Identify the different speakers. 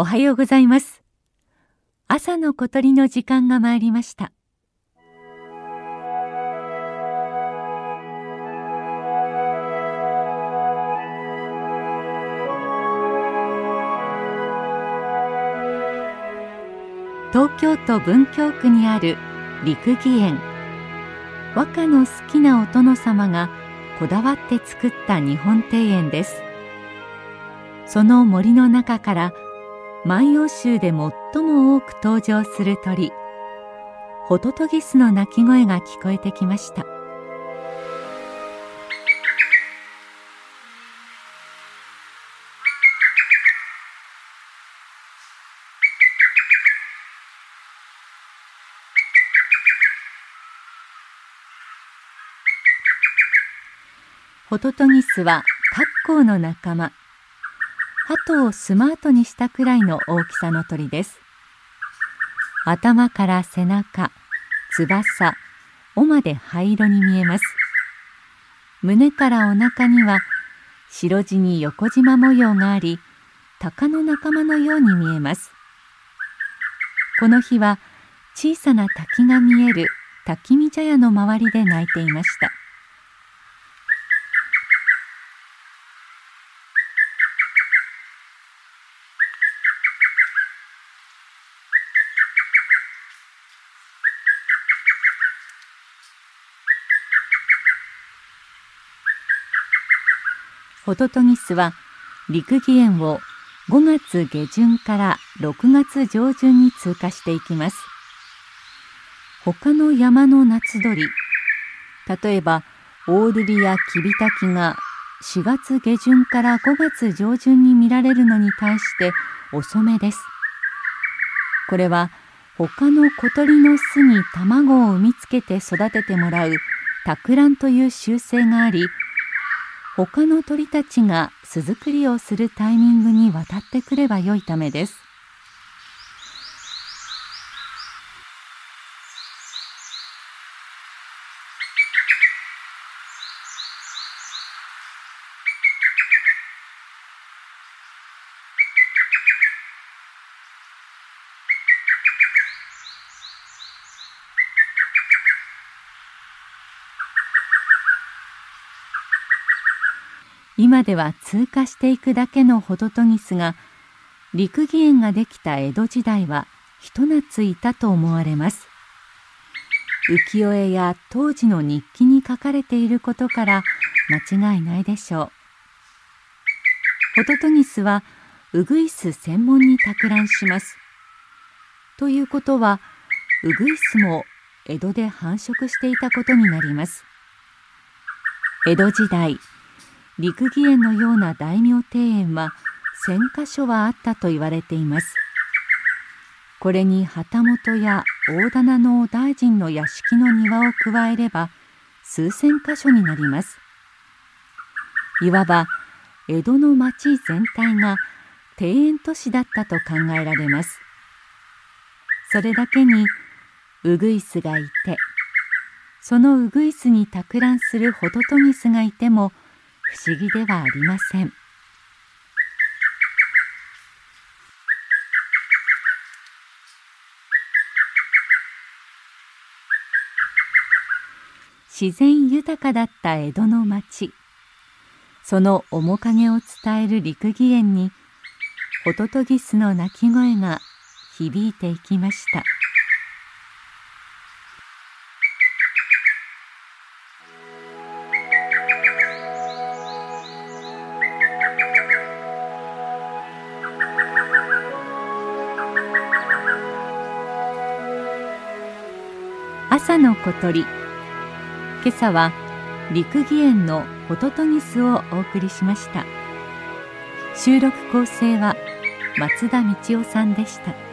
Speaker 1: おはようございます。朝の小鳥の時間が参りました。東京都文京区にある陸義園。和歌の好きなお殿様がこだわって作った日本庭園です。その森の中から万葉集で最も多く登場する鳥。ホトトギスの鳴き声が聞こえてきました。ホトトギスはカッコウの仲間鳩をスマートにしたくらいの大きさの鳥です。頭から背中翼尾まで灰色に見えます。胸からお腹には白地に横縞模様があり鷹の仲間のように見えます。この日は小さな滝が見える滝見茶屋の周りで鳴いていました。ホトトギスは陸義園を5月下旬から6月上旬に通過していきます。他の山の夏鳥例えば大瑠璃やキビタキが4月下旬から5月上旬に見られるのに対して遅めです。これは他の小鳥の巣に卵を産みつけて育ててもらう托卵という習性があり他の鳥たちが巣作りをするタイミングに渡ってくればよいためです。今では通過していくだけのホトトギスが陸義園ができた江戸時代はひと夏いたと思われます。浮世絵や当時の日記に書かれていることから間違いないでしょう。ホトトギスはウグイス専門に托卵します。ということはウグイスも江戸で繁殖していたことになります。江戸時代陸義園のような大名庭園は1000箇所はあったと言われています。これに旗本や大棚の大臣の屋敷の庭を加えれば数千箇所になります。いわば江戸の町全体が庭園都市だったと考えられます。それだけにウグイスがいてそのウグイスに托卵するホトトギスがいても不思議ではありません自然豊かだった江戸の町その面影を伝える陸義園にホトトギスの鳴き声が響いていきました。朝の小鳥。今朝は陸義園のホトトギスをお送りしました。収録構成は松田道夫さんでした。